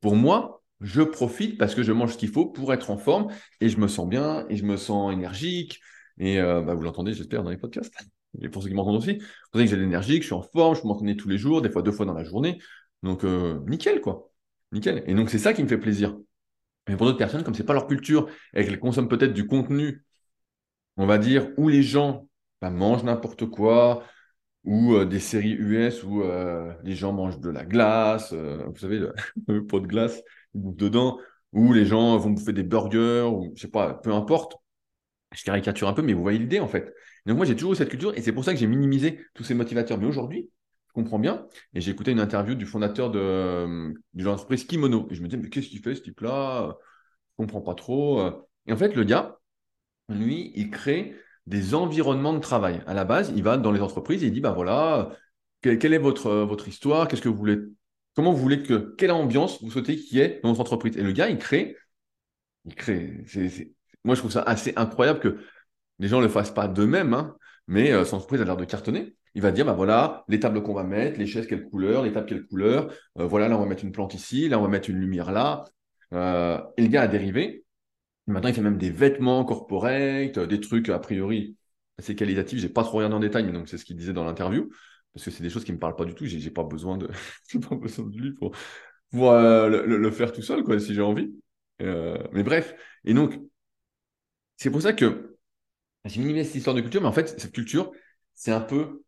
pour moi, je profite parce que je mange ce qu'il faut pour être en forme et je me sens bien et je me sens énergique. Et bah, vous l'entendez, j'espère, dans les podcasts. Et pour ceux qui m'entendent aussi, vous savez que j'ai l'énergie, que je suis en forme, je peux tous les jours, des fois deux fois dans la journée. Donc, nickel, quoi. Nickel. Et donc, c'est ça qui me fait plaisir. Mais pour d'autres personnes, comme ce n'est pas leur culture et qu'elles consomment peut-être du contenu, on va dire, où les gens bah, mangent n'importe quoi, ou euh, des séries US où euh, les gens mangent de la glace, euh, vous savez, le, pot de glace, ils bouffent dedans, ou les gens vont bouffer des burgers, ou je sais pas, peu importe. Je caricature un peu, mais vous voyez l'idée en fait. Donc moi j'ai toujours cette culture et c'est pour ça que j'ai minimisé tous ces motivateurs. Mais aujourd'hui, je comprends bien. Et j'ai écouté une interview du fondateur de, d'entreprise Kimono. Et je me disais, mais qu'est-ce qu'il fait ce type-là? Je comprends pas trop. Et en fait, le gars, lui, il crée des environnements de travail. À la base, il va dans les entreprises et il dit, bah voilà, quelle, est votre, votre histoire? Qu'est-ce que vous voulez Comment vous voulez que, quelle ambiance vous souhaitez qu'il y ait dans votre entreprise? Et le gars, il crée, il crée. Moi, je trouve ça assez incroyable que les gens ne le fassent pas d'eux-mêmes, hein, mais euh, son entreprise a l'air de cartonner. Il va dire, bah voilà, les tables qu'on va mettre, les chaises quelle couleur, les tables quelle couleur, euh, voilà, là on va mettre une plante ici, là on va mettre une lumière là. Euh, et le gars a dérivé. Maintenant, il fait même des vêtements corporate, euh, des trucs a priori assez qualitatifs. J'ai pas trop regardé en détail, mais donc c'est ce qu'il disait dans l'interview, parce que c'est des choses qui me parlent pas du tout. J'ai pas besoin de, pas besoin de lui pour, pour le, faire tout seul, quoi, si j'ai envie. mais bref, et donc c'est pour ça que j'ai minimisé cette histoire de culture, mais en fait, cette culture, c'est un peu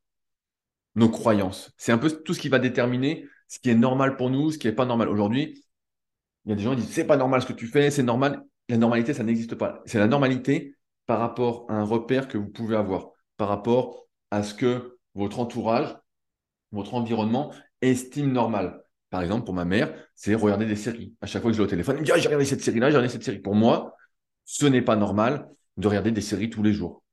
nos croyances. C'est un peu tout ce qui va déterminer ce qui est normal pour nous, ce qui n'est pas normal. Aujourd'hui, il y a des gens qui disent c'est pas normal ce que tu fais, c'est normal. La normalité, ça n'existe pas. C'est la normalité par rapport à un repère que vous pouvez avoir, par rapport à ce que votre entourage, votre environnement estime normal. par exemple, pour ma mère, c'est regarder des séries. À chaque fois que je l'ai au téléphone, elle me dit ah, j'ai regardé cette série-là, j'ai regardé cette série. Pour moi, ce n'est pas normal de regarder des séries tous les jours.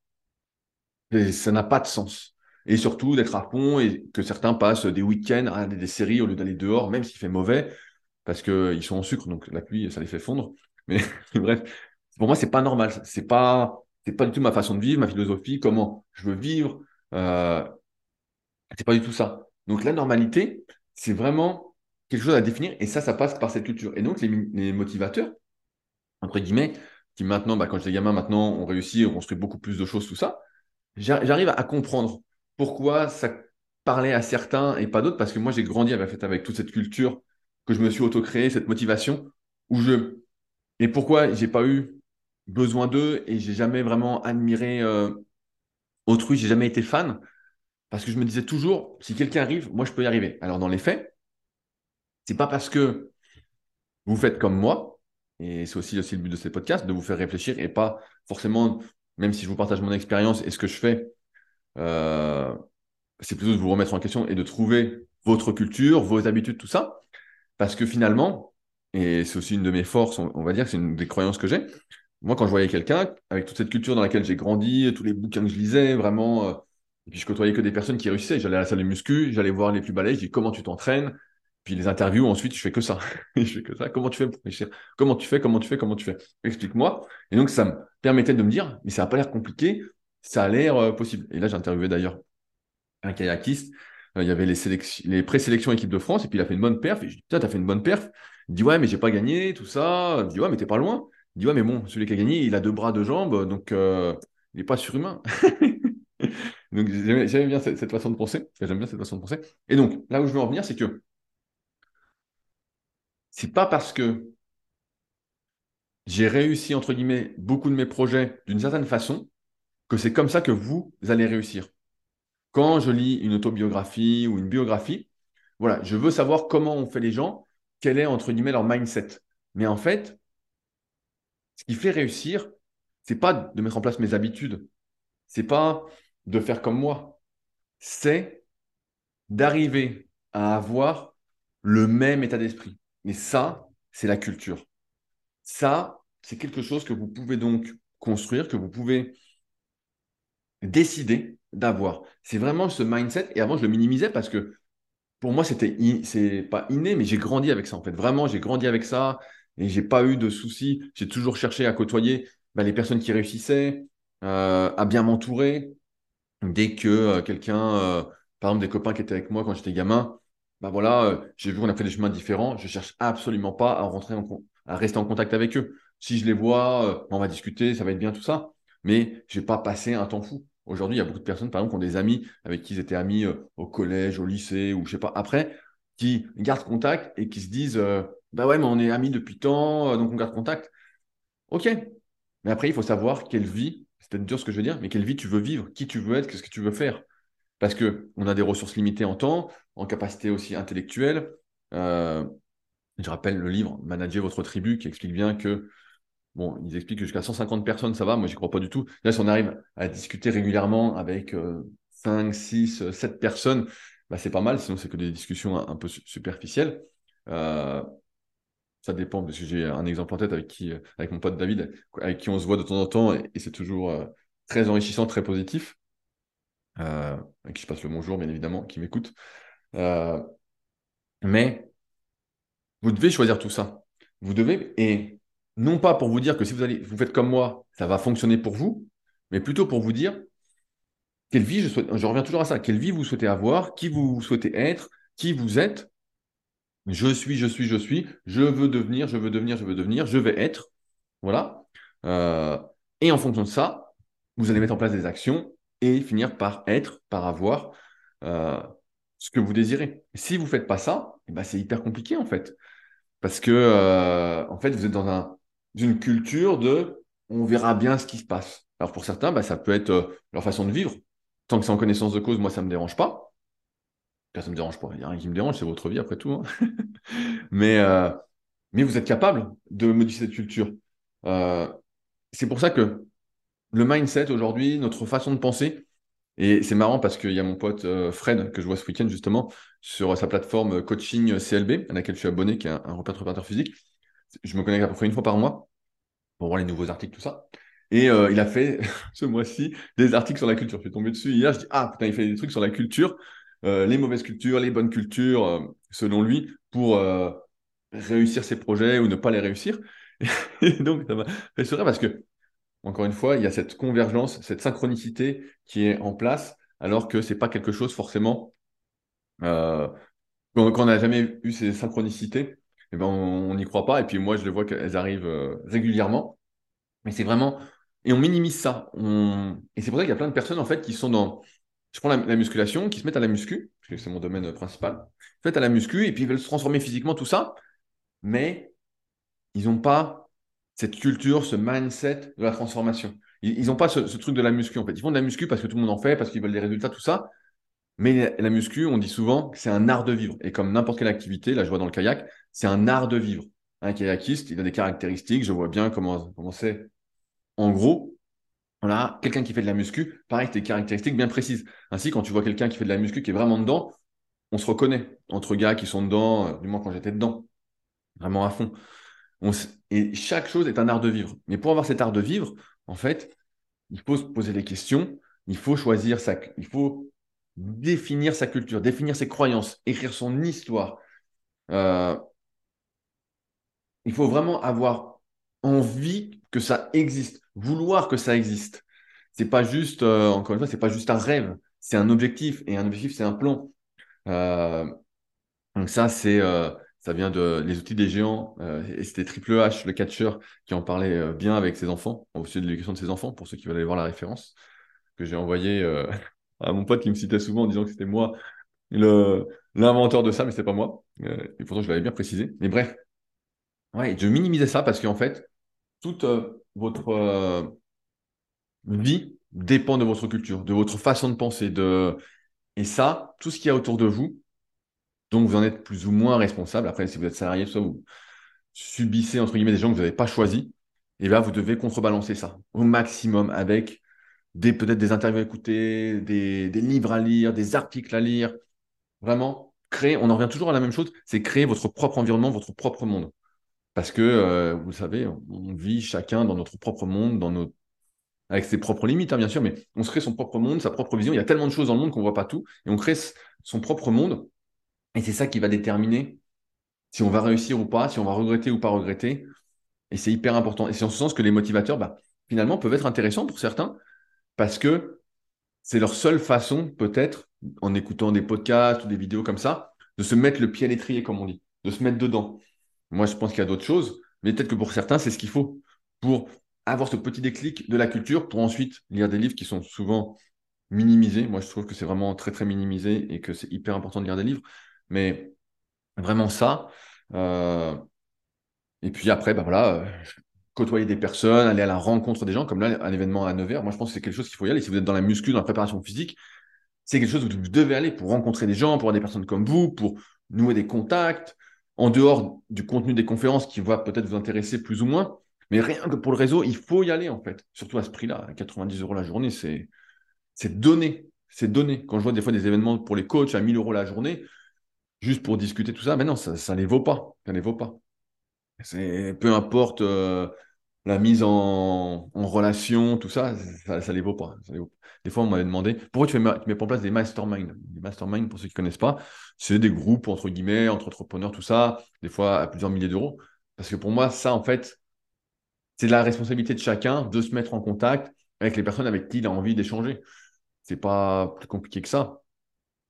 Et ça n'a pas de sens. Et surtout d'être à fond et que certains passent des week-ends à regarder des séries au lieu d'aller dehors, même s'il fait mauvais, parce qu'ils sont en sucre, donc la pluie, ça les fait fondre. Mais bref, pour moi, c'est pas normal. C'est pas, pas du tout ma façon de vivre, ma philosophie, comment je veux vivre. Euh, c'est pas du tout ça. Donc la normalité, c'est vraiment quelque chose à définir, et ça, ça passe par cette culture. Et donc les, les motivateurs, entre guillemets, qui maintenant, bah, quand j'étais gamin, maintenant, on réussit, on construit beaucoup plus de choses, tout ça j'arrive à comprendre pourquoi ça parlait à certains et pas d'autres, parce que moi, j'ai grandi avec, avec toute cette culture que je me suis auto-créée, cette motivation, où je... Et pourquoi j'ai pas eu besoin d'eux et j'ai jamais vraiment admiré euh, autrui, j'ai jamais été fan, parce que je me disais toujours, si quelqu'un arrive, moi, je peux y arriver. Alors, dans les faits, c'est pas parce que vous faites comme moi, et c'est aussi, le but de ces podcasts, de vous faire réfléchir et pas forcément même si je vous partage mon expérience et ce que je fais, euh, c'est plutôt de vous remettre en question et de trouver votre culture, vos habitudes, tout ça. Parce que finalement, et c'est aussi une de mes forces, on, va dire c'est une des croyances que j'ai. Moi, quand je voyais quelqu'un, avec toute cette culture dans laquelle j'ai grandi, tous les bouquins que je lisais, vraiment, euh, et puis je côtoyais que des personnes qui réussissaient. J'allais à la salle de muscu, j'allais voir les plus balèzes, je dis comment tu t'entraînes? Puis les interviews, ensuite, je fais que ça. je fais que ça. Comment tu fais pour réussir? Comment tu fais? Comment tu fais? Comment tu fais? Explique-moi. Et donc, ça me permettait de me dire, mais ça n'a pas l'air compliqué, ça a l'air euh, possible. Et là, j'ai interviewé d'ailleurs un kayakiste. Euh, il y avait les, les présélections équipe de France, et puis il a fait une bonne perf. Et je dis, putain, t'as fait une bonne perf. Il dit, ouais, mais j'ai pas gagné, tout ça. Je dis, ouais, mais t'es pas loin. Il dit, ouais, mais bon, celui qui a gagné, il a deux bras, deux jambes, donc euh, il n'est pas surhumain. donc, j'aime bien cette, façon de penser. J'aime bien cette façon de penser. Et donc, là où je veux en venir, c'est que c'est pas parce que j'ai réussi, entre guillemets, beaucoup de mes projets d'une certaine façon que c'est comme ça que vous allez réussir. Quand je lis une autobiographie ou une biographie, voilà, je veux savoir comment ont fait les gens, quel est, entre guillemets, leur mindset. Mais en fait, ce qui fait réussir, c'est pas de mettre en place mes habitudes, c'est pas de faire comme moi, c'est d'arriver à avoir le même état d'esprit. Mais ça, c'est la culture. Ça, c'est quelque chose que vous pouvez donc construire, que vous pouvez décider d'avoir. C'est vraiment ce mindset. Et avant, je le minimisais parce que pour moi, c'était c'est pas inné, mais j'ai grandi avec ça en fait. Vraiment, j'ai grandi avec ça et j'ai pas eu de soucis. J'ai toujours cherché à côtoyer bah, les personnes qui réussissaient, euh, à bien m'entourer. Dès que euh, quelqu'un, euh, par exemple, des copains qui étaient avec moi quand j'étais gamin, bah voilà, euh, j'ai vu qu'on a fait des chemins différents. Je cherche absolument pas à rentrer en, à rester en contact avec eux. Si je les vois, euh, on va discuter, ça va être bien tout ça. Mais je vais pas passer un temps fou. Aujourd'hui, il y a beaucoup de personnes, par exemple, qui ont des amis avec qui ils étaient amis euh, au collège, au lycée, ou je sais pas, après, qui gardent contact et qui se disent, bah ouais, mais on est amis depuis tant, donc on garde contact. Ok. Mais après, il faut savoir quelle vie, c'est peut-être dur ce que je veux dire, mais quelle vie tu veux vivre, qui tu veux être, qu'est-ce que tu veux faire? Parce qu'on a des ressources limitées en temps, en capacité aussi intellectuelle. Euh, je rappelle le livre Manager votre tribu qui explique bien que, bon, ils expliquent que jusqu'à 150 personnes, ça va, moi, j'y crois pas du tout. Là, si on arrive à discuter régulièrement avec 5, 6, 7 personnes, bah, c'est pas mal, sinon c'est que des discussions un, peu superficielles. Euh, ça dépend, parce que j'ai un exemple en tête avec, qui, avec mon pote David, avec qui on se voit de temps en temps, et, c'est toujours euh, très enrichissant, très positif euh, qui je passe le bonjour, bien évidemment, qui m'écoute. Euh, mais vous devez choisir tout ça. Vous devez, et non pas pour vous dire que si vous allez, vous faites comme moi, ça va fonctionner pour vous, mais plutôt pour vous dire quelle vie. Je reviens toujours à ça. Quelle vie vous souhaitez avoir, qui vous souhaitez être, qui vous êtes. Je suis, je suis, je suis. Je veux devenir, je veux devenir, je veux devenir. Je vais être. Voilà. Euh, et en fonction de ça, vous allez mettre en place des actions et finir par être, par avoir euh, ce que vous désirez. Si vous ne faites pas ça, eh ben c'est hyper compliqué en fait. Parce que euh, en fait, vous êtes dans un, une culture de on verra bien ce qui se passe. Alors pour certains, bah, ça peut être euh, leur façon de vivre. Tant que c'est en connaissance de cause, moi, ça ne me dérange pas. Ça ne me dérange pas. Il n'y a rien qui me dérange, c'est votre vie après tout. Hein. mais, mais vous êtes capable de modifier cette culture. c'est pour ça que le mindset aujourd'hui, notre façon de penser, Et c'est marrant parce qu'il y a mon pote euh, Fred, que je vois ce week-end justement, sur sa plateforme coaching CLB, à laquelle je suis abonné, qui est un, un préparateur physique. Je me connecte à peu près une fois par mois pour voir les nouveaux articles, tout ça. Et euh, il a fait ce mois-ci des articles sur la culture. Je suis tombé dessus hier, je dis Ah putain, il fait des trucs sur la culture, euh, les mauvaises cultures, les bonnes cultures, selon lui, pour réussir ses projets ou ne pas les réussir. Et donc, ça m'a fait parce que, encore une fois, il y a cette convergence, cette synchronicité qui est en place, alors que c'est pas quelque chose forcément. quand on n'a jamais eu ces synchronicités, eh ben, on n'y croit pas. Et puis moi, je le vois qu'elles arrivent régulièrement. Mais c'est vraiment et on minimise ça. Et c'est pour ça qu'il y a plein de personnes en fait qui sont dans. Je prends la, musculation, qui se mettent à la muscu, parce que c'est mon domaine principal. Ils se mettent à la muscu et puis ils veulent se transformer physiquement, tout ça. Mais ils n'ont pas cette culture, ce mindset de la transformation. Ils n'ont pas ce, truc de la muscu en fait. Ils font de la muscu parce que tout le monde en fait, parce qu'ils veulent des résultats, tout ça. Mais la, muscu, on dit souvent que c'est un art de vivre. Et comme n'importe quelle activité, là je vois dans le kayak, c'est un art de vivre. Un kayakiste, il a des caractéristiques, je vois bien comment c'est en gros, voilà, quelqu'un qui fait de la muscu, pareil, des caractéristiques bien précises. Ainsi, quand tu vois quelqu'un qui fait de la muscu qui est vraiment dedans, on se reconnaît entre gars qui sont dedans, euh, du moins quand j'étais dedans, vraiment à fond. Et chaque chose est un art de vivre. Mais pour avoir cet art de vivre, en fait, il faut se poser des questions, il faut choisir sa, il faut définir sa culture, définir ses croyances, écrire son histoire. Euh, il faut vraiment avoir envie que ça existe vouloir que ça existe. C'est pas juste, euh, encore une fois, c'est pas juste un rêve, c'est un objectif et un objectif, c'est un plan. Euh, donc ça, c'est, ça vient de les outils des géants et c'était Triple H, le catcheur, qui en parlait bien avec ses enfants, au sujet de l'éducation de ses enfants, pour ceux qui veulent aller voir la référence que j'ai envoyé à mon pote qui me citait souvent en disant que c'était moi l'inventeur de ça, mais c'est pas moi. et pourtant, je l'avais bien précisé. Mais bref, ouais, je minimisais ça parce qu'en fait, toute votre euh, vie dépend de votre culture, de votre façon de penser. De... Et ça, tout ce qu'il y a autour de vous, dont vous en êtes plus ou moins responsable, après, si vous êtes salarié, soit vous subissez, entre guillemets, des gens que vous n'avez pas choisis, et eh bien, vous devez contrebalancer ça au maximum avec peut-être des interviews à écouter, des, livres à lire, des articles à lire. Vraiment, créer, on en revient toujours à la même chose, c'est créer votre propre environnement, votre propre monde. Parce que, euh, vous savez, on, vit chacun dans notre propre monde, avec ses propres limites, hein, bien sûr, mais on se crée son propre monde, sa propre vision. Il y a tellement de choses dans le monde qu'on ne voit pas tout, et on crée son propre monde. Et c'est ça qui va déterminer si on va réussir ou pas, si on va regretter ou pas regretter. Et c'est hyper important. Et c'est en ce sens que les motivateurs, bah, finalement, peuvent être intéressants pour certains, parce que c'est leur seule façon, peut-être, en écoutant des podcasts ou des vidéos comme ça, de se mettre le pied à l'étrier, comme on dit, de se mettre dedans. Moi, je pense qu'il y a d'autres choses, mais peut-être que pour certains, c'est ce qu'il faut pour avoir ce petit déclic de la culture, pour ensuite lire des livres qui sont souvent minimisés. Moi, je trouve que c'est vraiment très, très minimisé et que c'est hyper important de lire des livres. Mais vraiment ça. Euh, et puis après, bah voilà, euh, côtoyer des personnes, aller à la rencontre des gens, comme là, un événement à Nevers. Moi, je pense que c'est quelque chose qu'il faut y aller. Si vous êtes dans la muscu, dans la préparation physique, c'est quelque chose où vous devez aller pour rencontrer des gens, pour avoir des personnes comme vous, pour nouer des contacts, en dehors du contenu des conférences qui va peut-être vous intéresser plus ou moins. Mais rien que pour le réseau, il faut y aller en fait. Surtout à ce prix-là, 90 euros la journée, c'est donné. C'est donné. Quand je vois des fois des événements pour les coachs à 1000 euros la journée, juste pour discuter tout ça, mais non, ça, ça les vaut pas. Ça les vaut pas. C'est peu importe euh, la mise en, relation, tout ça, ça, ça les vaut pas. Des fois, on m'avait demandé pourquoi tu, fais, tu mets en place des masterminds. Des masterminds, pour ceux qui ne connaissent pas, c'est des groupes, entre guillemets, entre entrepreneurs, tout ça, des fois à plusieurs milliers d'euros. Parce que pour moi, ça, en fait, c'est la responsabilité de chacun de se mettre en contact avec les personnes avec qui il a envie d'échanger. C'est pas plus compliqué que ça.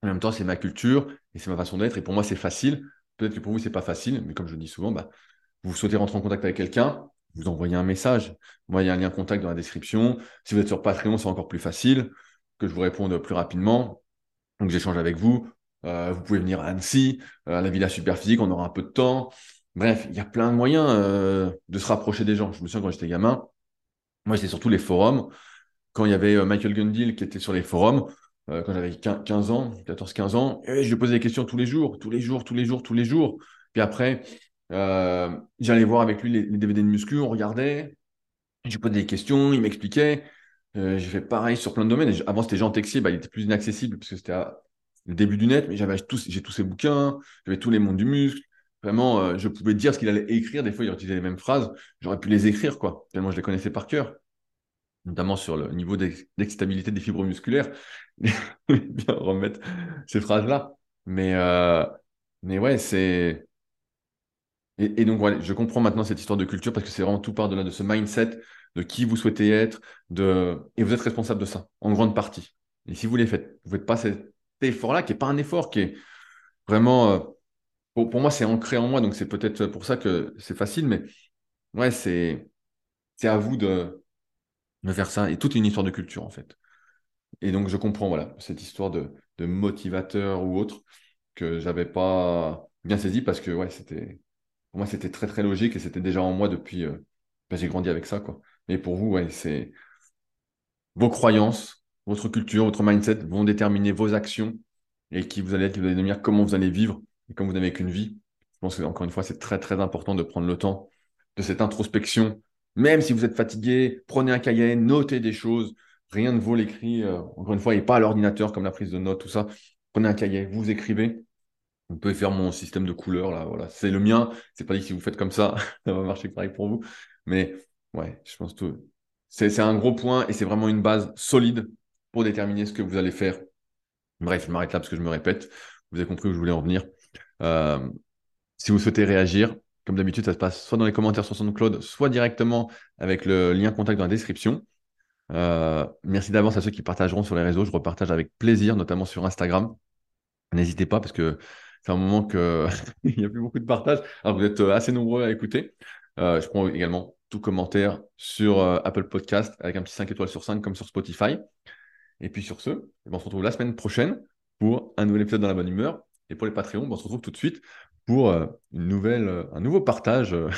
En même temps, c'est ma culture et c'est ma façon d'être. Et pour moi, c'est facile. Peut-être que pour vous, c'est pas facile, mais comme je le dis souvent, bah, vous souhaitez rentrer en contact avec quelqu'un, vous envoyez un message. Moi, il y a un lien contact dans la description. Si vous êtes sur Patreon, c'est encore plus facile que je vous réponde plus rapidement. Donc, j'échange avec vous. Euh, vous pouvez venir à Annecy, euh, à la Villa Superphysique, on aura un peu de temps. Bref, il y a plein de moyens euh, de se rapprocher des gens. Je me souviens quand j'étais gamin, moi, c'était surtout les forums. Quand il y avait Michael Gundil qui était sur les forums, quand j'avais 15 ans, 14-15 ans, je posais des questions tous les jours, tous les jours, tous les jours, tous les jours. Puis après, j'allais voir avec lui les, DVD de muscu, on regardait, je posais des questions, il m'expliquait. j'ai fait pareil sur plein de domaines. avant, c'était Jean Texier, bah, il était plus inaccessible parce que c'était le début du net, mais j'avais tous, j'ai tous ses bouquins, j'avais tous les mondes du muscle. Vraiment, je pouvais dire ce qu'il allait écrire. Des fois, il utilisait les mêmes phrases. J'aurais pu les écrire, quoi, tellement je les connaissais par cœur notamment sur le niveau d'excitabilité des fibres musculaires, bien remettre ces phrases-là. Mais, euh, mais ouais, c'est. Et, donc, je comprends maintenant cette histoire de culture parce que c'est vraiment tout part de là, de ce mindset, de qui vous souhaitez être, de... et vous êtes responsable de ça, en grande partie. Et si vous les faites, vous ne faites pas cet effort-là, qui n'est pas un effort, qui est vraiment. Euh, pour, pour, moi, c'est ancré en moi, donc c'est peut-être pour ça que c'est facile, mais ouais, c'est à vous de, de faire ça, et toute une histoire de culture en fait. Et donc je comprends voilà cette histoire de, motivateur ou autre que j'avais pas bien saisi parce que c'était pour moi c'était très très logique et c'était déjà en moi depuis euh, ben, j'ai grandi avec ça quoi. Mais pour vous c'est vos croyances, votre culture, votre mindset vont déterminer vos actions et qui vous allez être, comment vous allez vivre et comme vous n'avez qu'une vie. Je pense que encore une fois c'est très très important de prendre le temps de cette introspection même si vous êtes fatigué, prenez un cahier, notez des choses. Rien ne vaut l'écrit, euh, encore une fois, et pas à l'ordinateur comme la prise de notes, tout ça. Prenez un cahier, vous écrivez. Vous pouvez faire mon système de couleurs, là, voilà. C'est le mien. C'est pas dit que si vous faites comme ça, ça va marcher pareil pour vous. Mais ouais, je pense que c'est un gros point et c'est vraiment une base solide pour déterminer ce que vous allez faire. Bref, je m'arrête là parce que je me répète. Vous avez compris où je voulais en venir. Euh, si vous souhaitez réagir, comme d'habitude, ça se passe soit dans les commentaires sur SoundCloud, soit directement avec le lien contact dans la description. Euh, merci d'avance à ceux qui partageront sur les réseaux. Je repartage avec plaisir, notamment sur Instagram. N'hésitez pas parce que c'est un moment qu'il n'y a plus beaucoup de partage. Alors vous êtes assez nombreux à écouter. Euh, je prends également tout commentaire sur euh, Apple Podcast avec un petit 5 étoiles sur 5 comme sur Spotify. Et puis sur ce, eh ben, on se retrouve la semaine prochaine pour un nouvel épisode dans la bonne humeur. Et pour les Patreons, ben, on se retrouve tout de suite pour euh, une nouvelle, euh, un nouveau partage, euh,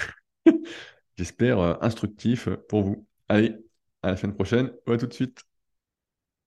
j'espère, instructif pour vous. Allez, à la semaine prochaine, ou à tout de suite.